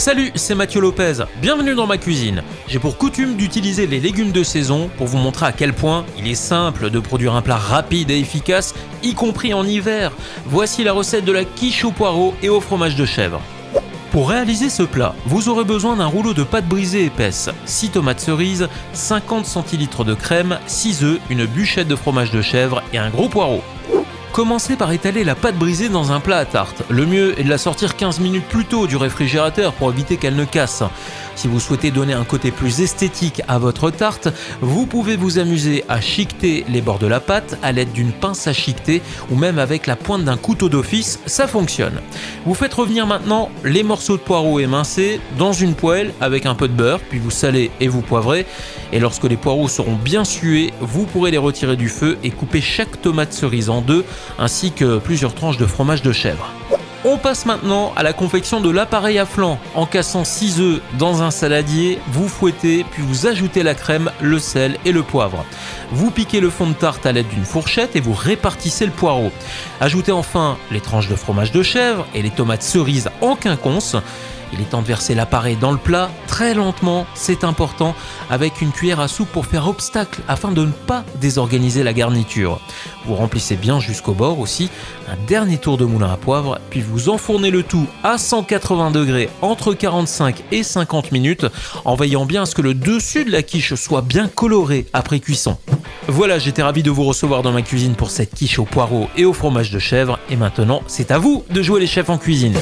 Salut, c'est Mathieu Lopez. Bienvenue dans ma cuisine. J'ai pour coutume d'utiliser les légumes de saison pour vous montrer à quel point il est simple de produire un plat rapide et efficace, y compris en hiver. Voici la recette de la quiche au poireau et au fromage de chèvre. Pour réaliser ce plat, vous aurez besoin d'un rouleau de pâte brisée épaisse, 6 tomates cerises, 50 centilitres de crème, 6 œufs, une bûchette de fromage de chèvre et un gros poireau. Commencez par étaler la pâte brisée dans un plat à tarte. Le mieux est de la sortir 15 minutes plus tôt du réfrigérateur pour éviter qu'elle ne casse. Si vous souhaitez donner un côté plus esthétique à votre tarte, vous pouvez vous amuser à chiqueter les bords de la pâte à l'aide d'une pince à chiqueter ou même avec la pointe d'un couteau d'office, ça fonctionne. Vous faites revenir maintenant les morceaux de poireaux émincés dans une poêle avec un peu de beurre, puis vous salez et vous poivrez. Et lorsque les poireaux seront bien sués, vous pourrez les retirer du feu et couper chaque tomate cerise en deux, ainsi que plusieurs tranches de fromage de chèvre. On passe maintenant à la confection de l'appareil à flanc. En cassant 6 œufs dans un saladier, vous fouettez puis vous ajoutez la crème, le sel et le poivre. Vous piquez le fond de tarte à l'aide d'une fourchette et vous répartissez le poireau. Ajoutez enfin les tranches de fromage de chèvre et les tomates cerises en quinconce. Il est temps de verser l'appareil dans le plat très lentement, c'est important, avec une cuillère à soupe pour faire obstacle afin de ne pas désorganiser la garniture. Vous remplissez bien jusqu'au bord aussi, un dernier tour de moulin à poivre, puis vous enfournez le tout à 180 degrés entre 45 et 50 minutes, en veillant bien à ce que le dessus de la quiche soit bien coloré après cuisson. Voilà, j'étais ravi de vous recevoir dans ma cuisine pour cette quiche au poireau et au fromage de chèvre, et maintenant c'est à vous de jouer les chefs en cuisine.